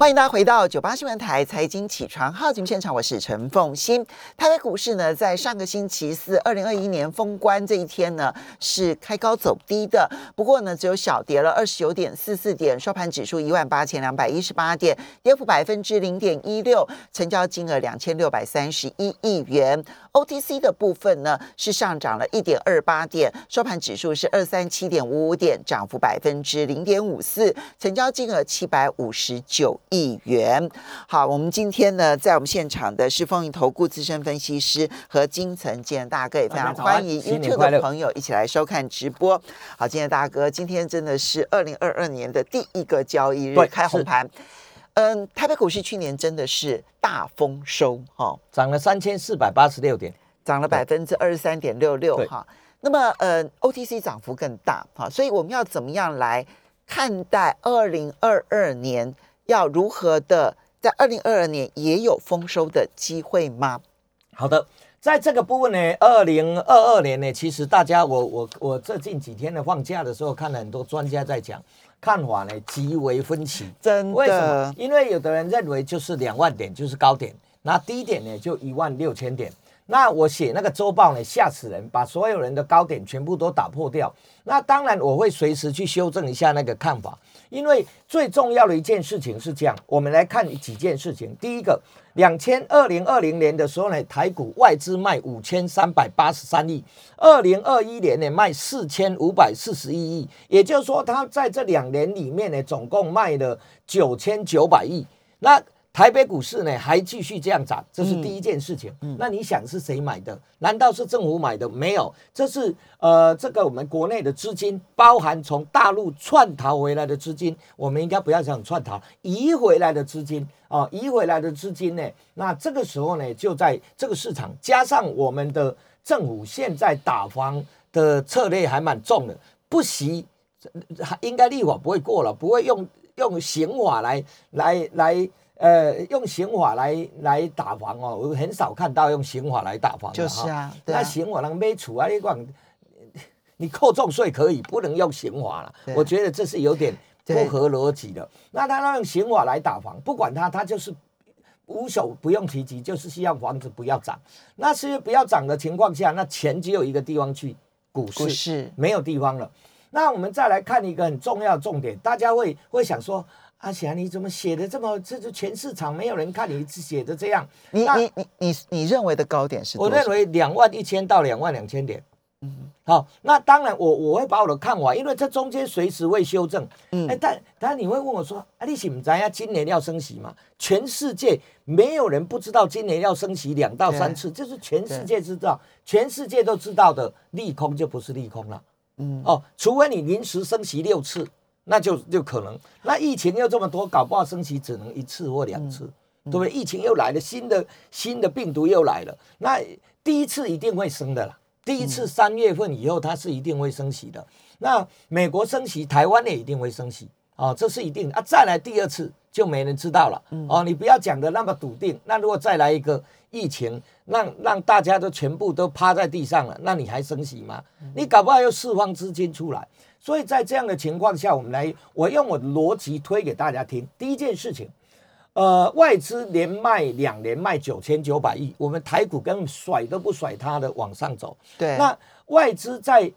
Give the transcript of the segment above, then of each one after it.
欢迎大家回到九八新闻台财经起床号节目现场，我是陈凤欣。台北股市呢，在上个星期四，二零二一年封关这一天呢，是开高走低的。不过呢，只有小跌了二十九点四四点，收盘指数一万八千两百一十八点，跌幅百分之零点一六，成交金额两千六百三十一亿元。OTC 的部分呢，是上涨了一点二八点，收盘指数是二三七点五五点，涨幅百分之零点五四，成交金额七百五十九。亿元，好，我们今天呢，在我们现场的是风云投顾资深分析师和金城健大哥，也非常欢迎 YouTube 的朋友一起来收看直播。好，今天大哥，今天真的是二零二二年的第一个交易日，开红盘。嗯，台北股市去年真的是大丰收，哈，涨了三千四百八十六点，涨了百分之二十三点六六，哈。那么，呃，OTC 涨幅更大，哈，所以我们要怎么样来看待二零二二年？要如何的在二零二二年也有丰收的机会吗？好的，在这个部分呢，二零二二年呢，其实大家我我我这近几天的放假的时候，看了很多专家在讲，看法呢极为分歧。真的？为什么？因为有的人认为就是两万点就是高点，那低点呢就一万六千点。那我写那个周报呢，吓死人，把所有人的高点全部都打破掉。那当然我会随时去修正一下那个看法。因为最重要的一件事情是这样，我们来看几件事情。第一个，两千二零二零年的时候呢，台股外资卖五千三百八十三亿，二零二一年呢卖四千五百四十一亿，也就是说，它在这两年里面呢，总共卖了九千九百亿。那台北股市呢还继续这样涨，这是第一件事情。那你想是谁买的？难道是政府买的？没有，这是呃这个我们国内的资金，包含从大陆窜逃回来的资金。我们应该不要讲串逃，移回来的资金啊，移回来的资金呢？那这个时候呢，就在这个市场，加上我们的政府现在打房的策略还蛮重的，不惜应该立法不会过了，不会用用刑法来来来。呃，用刑法来来打房哦，我很少看到用刑法来打房的就是啊，那刑法能没处啊？你讲你扣重税可以，不能用刑法了。我觉得这是有点不合逻辑的。那他用刑法来打房，不管他，他就是无所不用其极，就是希望房子不要涨。那是不要涨的情况下，那钱只有一个地方去，股市没有地方了。那我们再来看一个很重要的重点，大家会会想说。阿霞，你怎么写的这么？这就全市场没有人看你写的这样。你你你你你认为的高点是？我认为两万一千到两万两千点。嗯，好，那当然我我会把我的看法，因为这中间随时会修正。嗯，哎，但但你会问我说，啊，你怎么知呀？今年要升息嘛？全世界没有人不知道今年要升息两到三次，这是全世界知道，全世界都知道的利空就不是利空了。嗯，哦，除非你临时升息六次。那就就可能，那疫情又这么多，搞不好升息只能一次或两次，对不对？疫情又来了，新的新的病毒又来了，那第一次一定会升的啦。第一次三月份以后，它是一定会升息的。那美国升息，台湾也一定会升息啊，这是一定啊。再来第二次就没人知道了哦。你不要讲的那么笃定。那如果再来一个疫情，让让大家都全部都趴在地上了，那你还升息吗？你搞不好又释放资金出来。所以在这样的情况下，我们来，我用我的逻辑推给大家听。第一件事情，呃，外资连卖两年卖九千九百亿，我们台股根本甩都不甩它的往上走。对，那外资在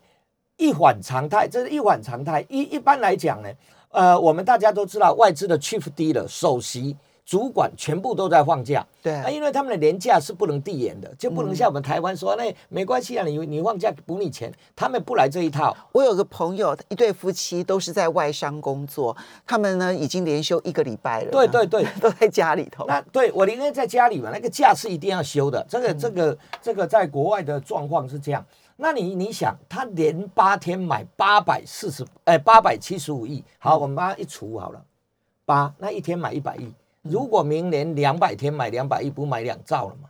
一反常态，这是一反常态。一一般来讲呢，呃，我们大家都知道外资的 chief 低了，首席。主管全部都在放假，对啊，因为他们的年假是不能递延的，就不能像我们台湾说那没关系啊，你你放假补你钱，他们不来这一套。我有个朋友，一对夫妻都是在外商工作，他们呢已经连休一个礼拜了，对对对，都在家里头。那对我宁愿在家里嘛，那个假是一定要休的。这个这个这个在国外的状况是这样。那你你想，他连八天买八百四十，哎，八百七十五亿，好，我们把它一除好了，八那一天买一百亿。如果明年两百天买两百亿，不买两兆了吗？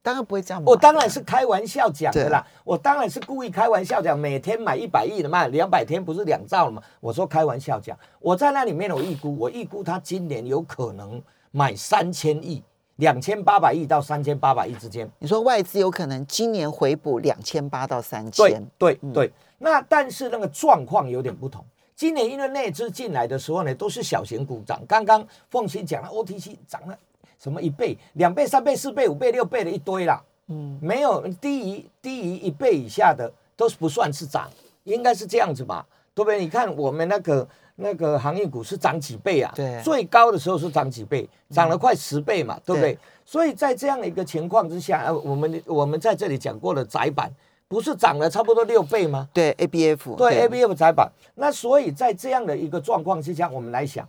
当然不会这样。我当然是开玩笑讲的啦，我当然是故意开玩笑讲，每天买一百亿的嘛，两百天不是两兆了吗？我说开玩笑讲，我在那里面我预估，我预估他今年有可能买三千亿，两千八百亿到三千八百亿之间。你说外资有可能今年回补两千八到三千？对对对。那但是那个状况有点不同。今年因为内资进来的时候呢，都是小型股涨。刚刚凤琴讲了，OTC 涨了什么一倍、两倍、三倍、四倍、五倍、六倍的一堆啦。嗯，没有低于低于一倍以下的都是不算是涨，应该是这样子吧？对不对？你看我们那个那个行业股是涨几倍啊？对，最高的时候是涨几倍，涨了快十倍嘛，对不对？所以在这样的一个情况之下，呃，我们我们在这里讲过的窄板，不是涨了差不多六倍吗？对，A B F，对 A B F 窄板。那所以在这样的一个状况之下，我们来想，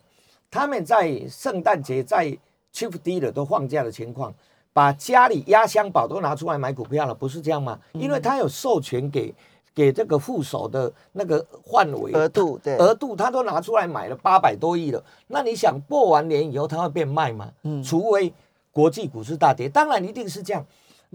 他们在圣诞节在 Chief D 的都放假的情况，把家里压箱宝都拿出来买股票了，不是这样吗？因为他有授权给给这个副手的那个范围额度，对额度，他都拿出来买了八百多亿了。那你想过完年以后，他会变卖吗？嗯，除非。国际股市大跌，当然一定是这样。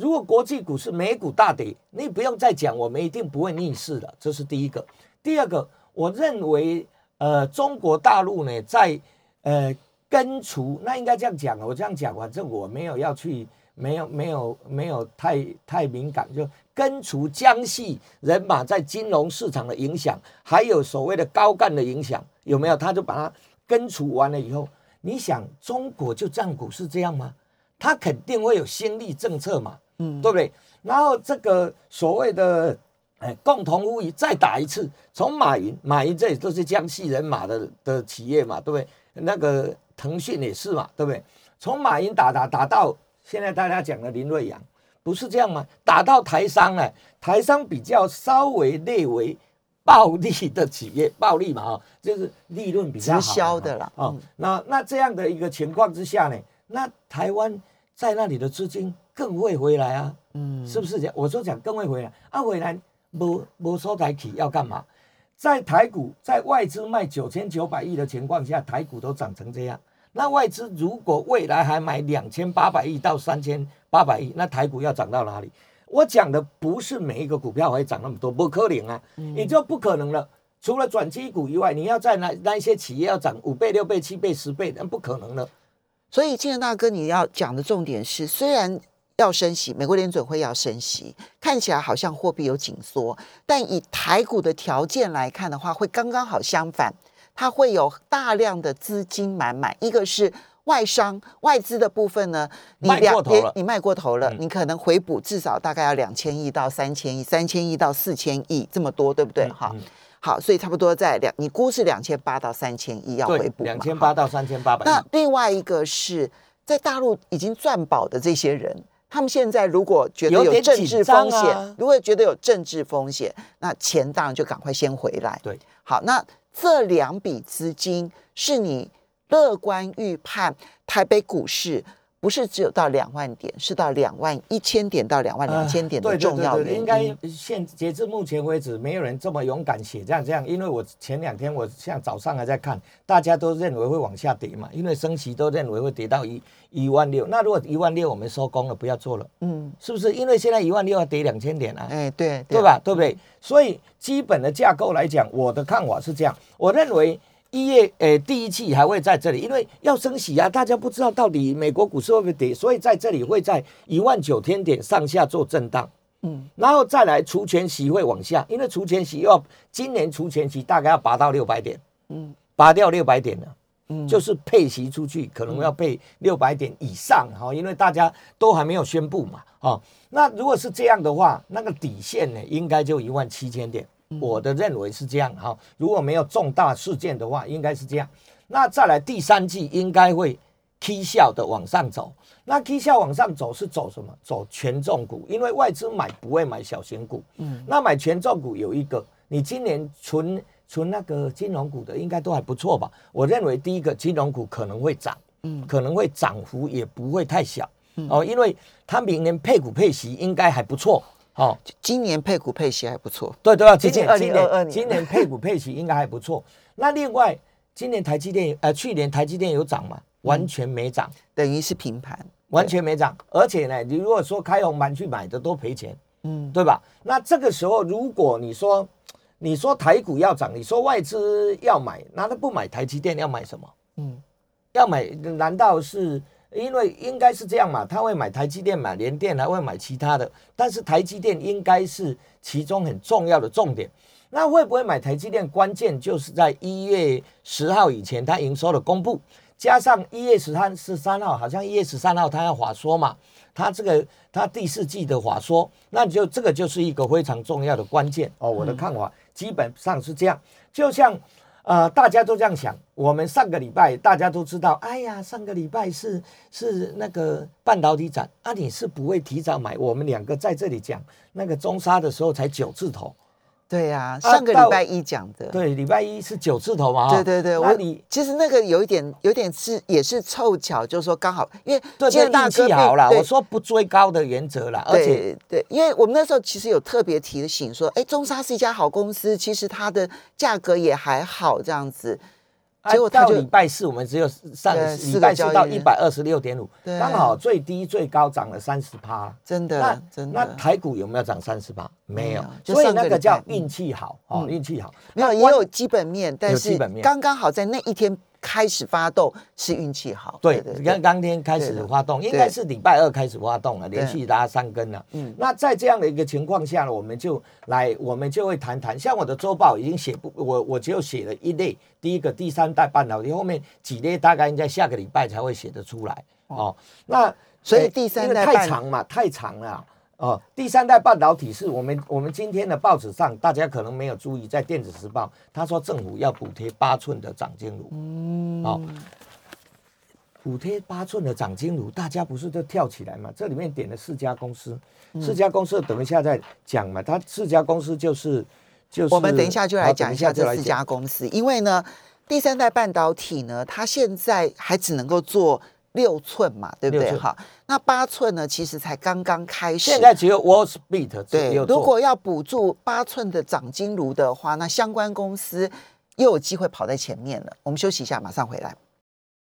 如果国际股市美股大跌，你不用再讲，我们一定不会逆势的，这是第一个。第二个，我认为，呃，中国大陆呢，在呃根除，那应该这样讲我这样讲，反正我没有要去，没有没有没有太太敏感，就根除江系人马在金融市场的影响，还有所谓的高干的影响，有没有？他就把它根除完了以后，你想，中国就这样股市这样吗？他肯定会有新力政策嘛，嗯，对不对？然后这个所谓的哎共同富裕再打一次，从马云，马云这里都是江西人马的的企业嘛，对不对？那个腾讯也是嘛，对不对？从马云打打打到现在大家讲的林瑞阳，不是这样吗？打到台商呢，台商比较稍微列为暴利的企业，暴利嘛啊，就是利润比较好，直销的了啊。那那这样的一个情况之下呢？那台湾在那里的资金更会回来啊，嗯，是不是这样？我说讲更会回来，啊，回来不不收台企要干嘛？在台股在外资卖九千九百亿的情况下，台股都涨成这样。那外资如果未来还买两千八百亿到三千八百亿，那台股要涨到哪里？我讲的不是每一个股票会涨那么多，不可能啊，也就不可能了。除了转基股以外，你要在那那一些企业要涨五倍、六倍、七倍、十倍，那不可能了。所以，建仁大哥，你要讲的重点是，虽然要升息，美国联准会要升息，看起来好像货币有紧缩，但以台股的条件来看的话，会刚刚好相反，它会有大量的资金满满。一个是外商外资的部分呢，你卖过头了，你卖过头了，你可能回补至少大概要两千亿到三千亿，三千亿到四千亿这么多，对不对？好。好，所以差不多在两，你估是两千八到三千亿要回补两千八到三千八百。那另外一个是在大陆已经赚饱的这些人，他们现在如果觉得有政治风险，如果觉得有政治风险，那钱当然就赶快先回来。对，好，那这两笔资金是你乐观预判台北股市。不是只有到两万点，是到两万一千点到两万两千点的重要原因。应该现截至目前为止，没有人这么勇敢写这样这样。因为我前两天，我像早上还在看，大家都认为会往下跌嘛，因为升息都认为会跌到一一万六。那如果一万六我们收工了，不要做了，嗯，是不是？因为现在一万六要跌两千点啊，哎，对，对吧？对不对？所以基本的架构来讲，我的看法是这样，我认为。一月诶，第一季还会在这里，因为要升息啊，大家不知道到底美国股市会不会跌，所以在这里会在一万九千点上下做震荡，嗯，然后再来除权息会往下，因为除权息要今年除权息大概要拔到六百点，嗯，拔掉六百点了，嗯，就是配息出去可能要配六百点以上哈，因为大家都还没有宣布嘛，哈，那如果是这样的话，那个底线呢，应该就一万七千点。我的认为是这样哈，如果没有重大事件的话，应该是这样。那再来第三季应该会 K 效的往上走。那 K 效往上走是走什么？走权重股，因为外资买不会买小型股。嗯，那买权重股有一个，你今年存存那个金融股的应该都还不错吧？我认为第一个金融股可能会涨，嗯，可能会涨幅也不会太小哦，因为它明年配股配息应该还不错。哦，今年配股配息还不错，对对啊，今年今年今年配股配息应该还不错。那另外，今年台积电呃，去年台积电有涨吗？完全没涨，等于是平盘，完全没涨。而且呢，你如果说开红盘去买的都赔钱，嗯，对吧？那这个时候，如果你说你说台股要涨，你说外资要买，那他不买台积电要买什么？嗯，要买难道是？因为应该是这样嘛，他会买台积电、买联电，还会买其他的。但是台积电应该是其中很重要的重点，那会不会买台积电？关键就是在一月十号以前，它营收的公布，加上一月十三十三号，好像一月十三号它要华说嘛，它这个它第四季的华说，那就这个就是一个非常重要的关键哦。我的看法基本上是这样，就像。呃，大家都这样想。我们上个礼拜大家都知道，哎呀，上个礼拜是是那个半导体展啊，你是不会提早买。我们两个在这里讲那个中沙的时候才九字头。对呀，上个礼拜一讲的。对，礼拜一是九字头嘛。对对对，我你其实那个有一点，有点是也是凑巧，就是说刚好，因为今天运气好了。我说不追高的原则了，而且对，因为我们那时候其实有特别提醒说，哎，中沙是一家好公司，其实它的价格也还好，这样子。结果到礼拜四，我们只有上礼拜四到一百二十六点五，刚好最低最高涨了三十趴，真的，真的。那台股有没有涨三十趴？没有，所以那个叫运气好哦，运气好。没有，也有基本面，但是刚刚好在那一天。开始发动是运气好，对，你看当天开始发动，应该是礼拜二开始发动了，连续拉三根了。嗯，那在这样的一个情况下呢，我们就来，我们就会谈谈。像我的周报已经写不，我我只有写了一类，第一个第三代半导体，后面几类大概应该下个礼拜才会写得出来。哦，那所以第三代太长嘛，太长了。哦，第三代半导体是我们我们今天的报纸上，大家可能没有注意，在电子时报，他说政府要补贴八寸的长金炉。嗯，好，补贴八寸的长金炉，大家不是都跳起来嘛？这里面点了四家公司，四家公司等一下再讲嘛。它四家公司就是就是我们等一下就来讲一下这四家公司，因为呢，第三代半导体呢，它现在还只能够做。六寸嘛，对不对？哈，那八寸呢？其实才刚刚开始。现在只有 Wall Street 对。如果要补助八寸的长金炉的话，那相关公司又有机会跑在前面了。我们休息一下，马上回来。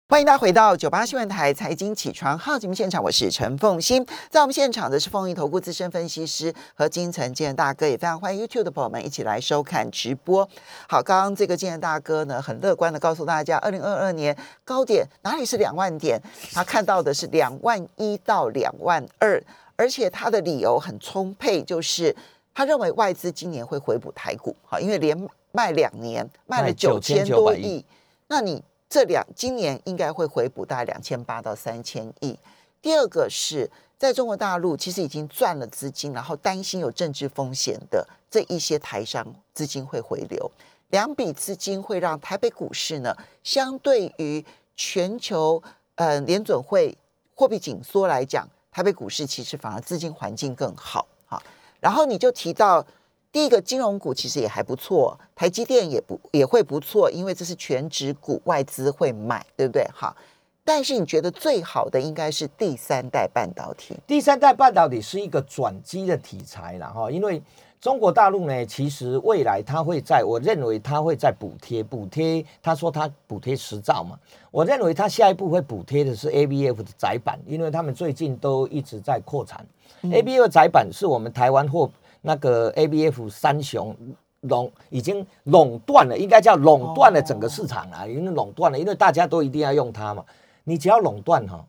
欢迎大家回到九八新闻台财经起床号节目现场，我是陈凤欣，在我们现场的是丰益投顾资深分析师和金城建大哥，也非常欢迎 YouTube 的朋友们一起来收看直播。好，刚刚这个建大哥呢，很乐观的告诉大家，二零二二年高点哪里是两万点？他看到的是两万一到两万二，而且他的理由很充沛，就是他认为外资今年会回补台股，好，因为连卖两年卖了九千多亿，那你。这两今年应该会回补大概两千八到三千亿。第二个是在中国大陆，其实已经赚了资金，然后担心有政治风险的这一些台商资金会回流，两笔资金会让台北股市呢，相对于全球呃联准会货币紧缩来讲，台北股市其实反而资金环境更好哈。然后你就提到。第一个金融股其实也还不错，台积电也不也会不错，因为这是全指股，外资会买，对不对？好，但是你觉得最好的应该是第三代半导体。第三代半导体是一个转机的题材了哈，因为中国大陆呢，其实未来它会在，我认为它会在补贴补贴，他说他补贴十兆嘛，我认为他下一步会补贴的是 A B F 的窄板，因为他们最近都一直在扩产，A B F 窄板是我们台湾或。那个 A B F 三雄垄已经垄断了，应该叫垄断了整个市场啊，已经垄断了，因为大家都一定要用它嘛。你只要垄断哈，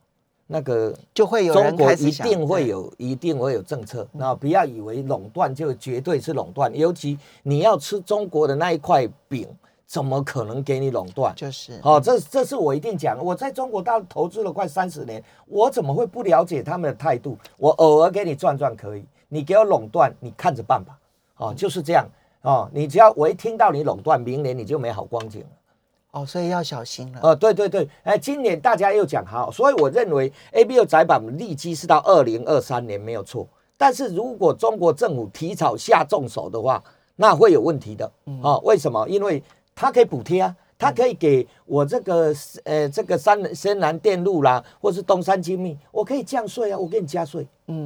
那个就会有中国一定会有，一定会有政策。那不要以为垄断就绝对是垄断，尤其你要吃中国的那一块饼，怎么可能给你垄断？就是，哦，这这是我一定讲。我在中国大陆投资了快三十年，我怎么会不了解他们的态度？我偶尔给你转转可以。你给我垄断，你看着办吧，哦，就是这样哦。你只要我一听到你垄断，明年你就没好光景了，哦，所以要小心了。哦，对对对，哎，今年大家又讲好，所以我认为 A B O 窄板利基是到二零二三年没有错，但是如果中国政府提早下重手的话，那会有问题的，哦，为什么？因为它可以补贴啊，它可以给我这个呃这个山深南电路啦，或是东山精密，我可以降税啊，我给你加税，嗯。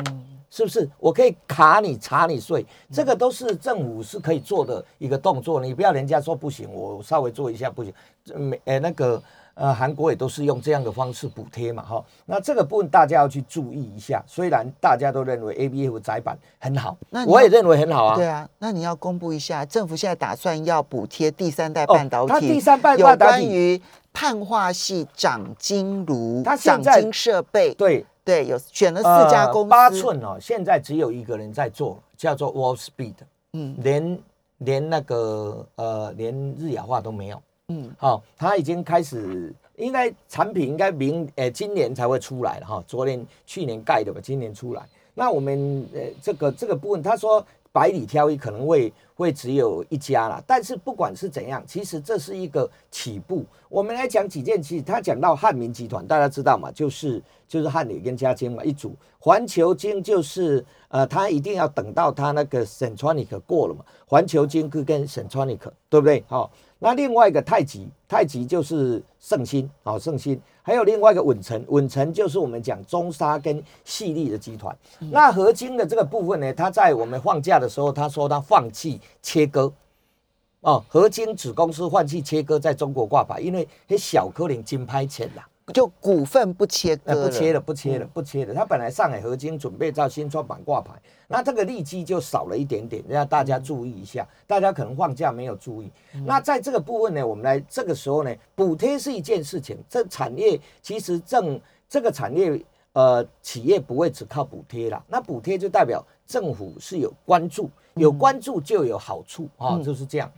是不是我可以卡你查你税？这个都是政府是可以做的一个动作。你不要人家说不行，我稍微做一下不行。美呃那个呃韩国也都是用这样的方式补贴嘛哈。那这个部分大家要去注意一下。虽然大家都认为 A B F 窄板很好，那我也认为很好啊。对啊，那你要公布一下，政府现在打算要补贴第三代半导体，它第三代半导体有关于碳化系长晶炉、长晶设备对。对，有选了四家公司，八寸哦，现在只有一个人在做，叫做 Wall Speed，嗯，连连那个呃连日亚化都没有，嗯，好、他已经开始，应该产品应该明呃今年才会出来了哈，昨年去年盖的吧，今年出来。那我们呃这个这个部分，他说百里挑一可能会会只有一家啦，但是不管是怎样，其实这是一个起步。我们来讲几件，其实他讲到汉民集团，大家知道嘛，就是就是汉磊跟嘉晶嘛一组，环球金就是呃，他一定要等到他那个 Centronic 过了嘛，环球金跟跟 Centronic 对不对？好、那另外一个太极，太极就是圣心，好、圣心，还有另外一个稳成，稳成就是我们讲中沙跟细粒的集团。那合金的这个部分呢，它在我们放假的时候，他说他放弃切割。哦，合金子公司放弃切割在中国挂牌，因为那小颗粒金拍钱啦，就股份不切割呃，不切了，不切了，不切了。它本来上海合金准备照新创板挂牌，那这个利基就少了一点点，让大家注意一下。大家可能放假没有注意。那在这个部分呢，我们来这个时候呢，补贴是一件事情。这产业其实正这个产业呃企业不会只靠补贴啦，那补贴就代表政府是有关注，有关注就有好处啊、哦，就是这样。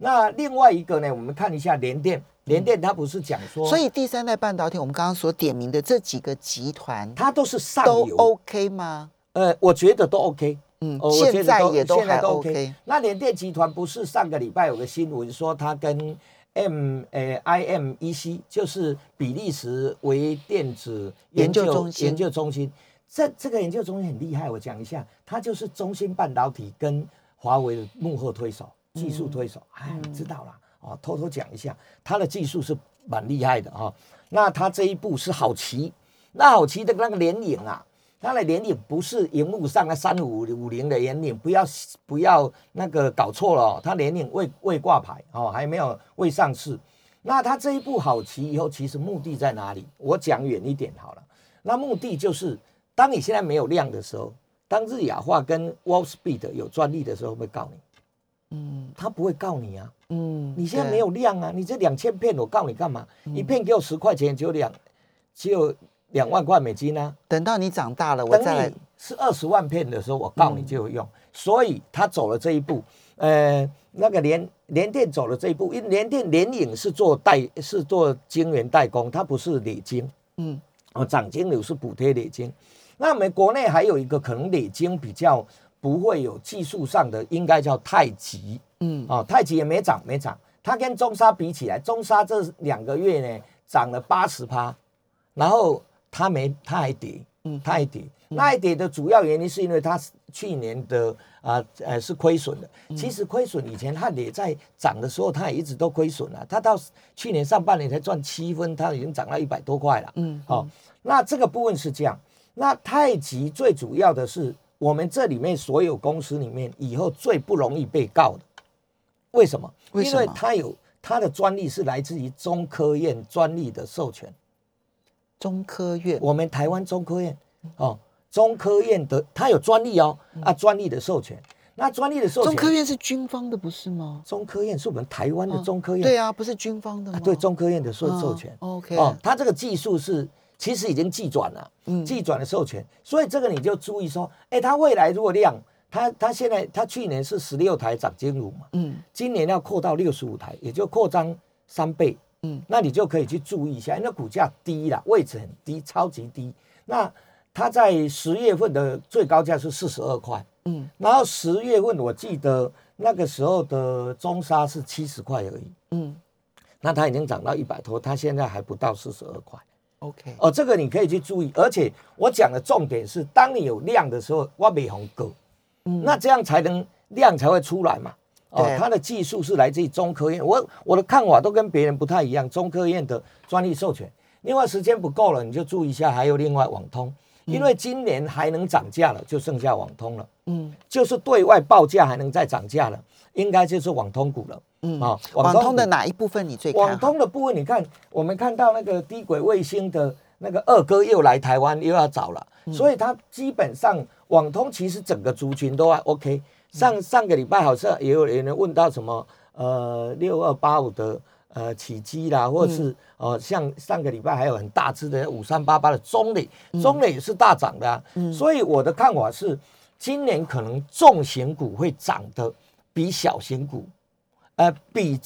那另外一个呢，我们看一下联电，联电它不是讲说，所以第三代半导体，我们刚刚所点名的这几个集团它都是上都游 OK 吗？呃，我觉得都 OK。嗯现在也都还 OK。那联电集团不是上个礼拜有个新闻说，它跟 M 呃 IMEC 就是比利时微电子研究中心研究中心，这这个研究中心很厉害，我讲一下，它就是中芯半导体跟华为的幕后推手、技术推手。哎，你知道啦，啊，偷偷讲一下，它的技术是蛮厉害的哈、哦。那它这一步是好奇，那好奇的那个联影啊。它的联影不是荧幕上的三五五零的联影，不要不要那个搞错了哦，它联影未未挂牌哦，还没有未上市。那他这一步好棋以后，其实目的在哪里？我讲远一点好了。那目的就是，当你现在没有量的时候，当日亚化跟 Wall Speed 有专利的时候，会告你？嗯他不会告你啊，嗯，你现在没有量啊，你这两千片我告你干嘛？嗯一片给我十块钱，只有两只有两万块美金啊。等到你长大了，我等再来你是二十万片的时候，我告你就有用。所以他走了这一步，呃，那个联联电走了这一步，因为联电联影是做代是做晶圆代工，它不是锂晶。嗯哦，涨金流是补贴锂晶。那我们国内还有一个可能锂晶比较不会有技术上的，应该叫太极。嗯哦，太极也没涨，没涨。它跟中沙比起来，中沙这两个月呢涨了八十趴，然后它没，它还跌，嗯它还跌。那还跌的主要原因是因为它去年的啊呃是亏损的。其实亏损以前它也在涨的时候，它也一直都亏损了。它到去年上半年才赚七分，它已经涨到一百多块了。嗯，好、那这个部分是这样。那太极最主要的是，我们这里面所有公司里面，以后最不容易被告的，为什么？为什么因为它有它的专利是来自于中科院专利的授权。中科院我们台湾中科院哦，中科院的它有专利哦，啊，专利的授权。那专利的授权，嗯中科院是军方的不是吗？中科院是我们台湾的哦中科院。对啊，不是军方的吗？啊，对中科院的授哦授权。OK 哦，它这个技术是其实已经寄转了，嗯技转的授权，所以这个你就注意说，哎，它未来如果量，它它现在它去年是十六台长金乳嘛，嗯今年要扩到六十五台，也就扩张三倍，嗯那你就可以去注意一下，因为股价低了，位置很低，超级低。那它在十月份的最高价是四十二块，嗯然后十月份我记得那个时候的中沙是七十块而已。嗯那它已经涨到一百多，它现在还不到四十二块，OK，哦，这个你可以去注意。而且我讲的重点是，当你有量的时候，挖美红够，嗯那这样才能量才会出来嘛。哦对，它的技术是来自于中科院，我我的看法都跟别人不太一样。中科院的专利授权，另外时间不够了，你就注意一下，还有另外网通，因为今年还能涨价了，就剩下网通了。嗯就是对外报价还能再涨价了，应该就是网通股了。嗯啊网通的哪一部分你最？网通的部分，你看我们看到那个低轨卫星的那个二哥又来台湾又要找了，嗯所以它基本上网通其实整个族群都还 OK。上嗯上个礼拜好像也有人问到什么呃六二八五的呃起基啦，或者是嗯呃像上个礼拜还有很大只的五三八八的中磊，嗯中磊也是大涨的、啊，所以我的看法是今年可能重型股会涨的。比小型股，呃，比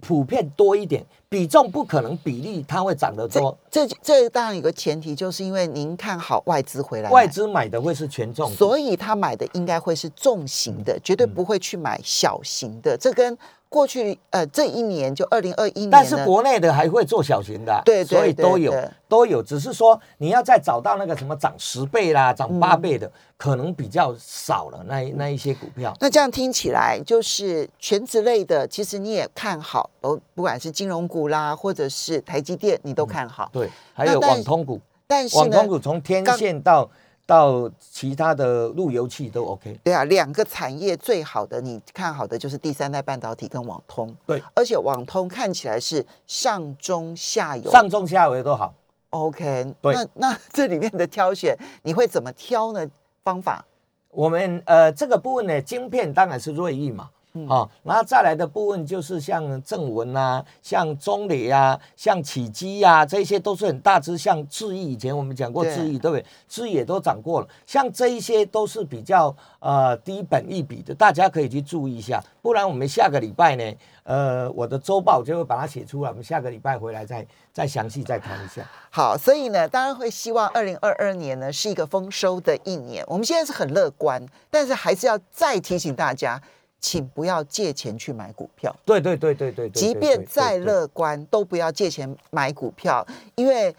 普遍多一点，比重不可能比例它会涨得多。这这当然有个前提，就是因为您看好外资回来，外资买的会是权重，所以他买的应该会是重型的，绝对不会去买小型的。这跟过去呃这一年就二零二一年，但是国内的还会做小型的啊，对对所以都有都有，只是说你要再找到那个什么涨十倍啦、涨八倍的，可能比较少了。那那一些股票，那这样听起来，就是全职类的，其实你也看好，哦，不管是金融股啦，或者是台积电，你都看好。对，还有但网通股，但是呢网通，股从天刚线到到其他的路由器都 OK。对啊，两个产业最好的，你看好的就是第三代半导体跟网通。对，而且网通看起来是上中下游。上中下游都好。OK，对那 那这里面的挑选，你会怎么挑呢？方法？我们呃这个部分呢，晶片当然是瑞昱嘛，哦，然后再来的部分就是像正文啊，像中磊啊，像启基啊，这些都是很大只，像智毅，以前我们讲过对智毅，对不对？智毅也都涨过了，像这一些都是比较呃低本一笔的，大家可以去注意一下，不然我们下个礼拜呢，呃，我的周报就会把它写出来，我们下个礼拜回来再再详细再谈一下。好，所以呢，当然会希望二零二二年呢是一个丰收的一年。我们现在是很乐观，但是还是要再提醒大家，请不要借钱去买股票。对对对对对对，即便再乐观，都不要借钱买股票，因为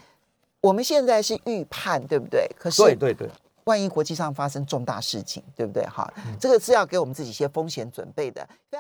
我们现在是预判，对不对？可是对对对。万一国际上发生重大事情，对不对？哈，这个是要给我们自己一些风险准备的。非常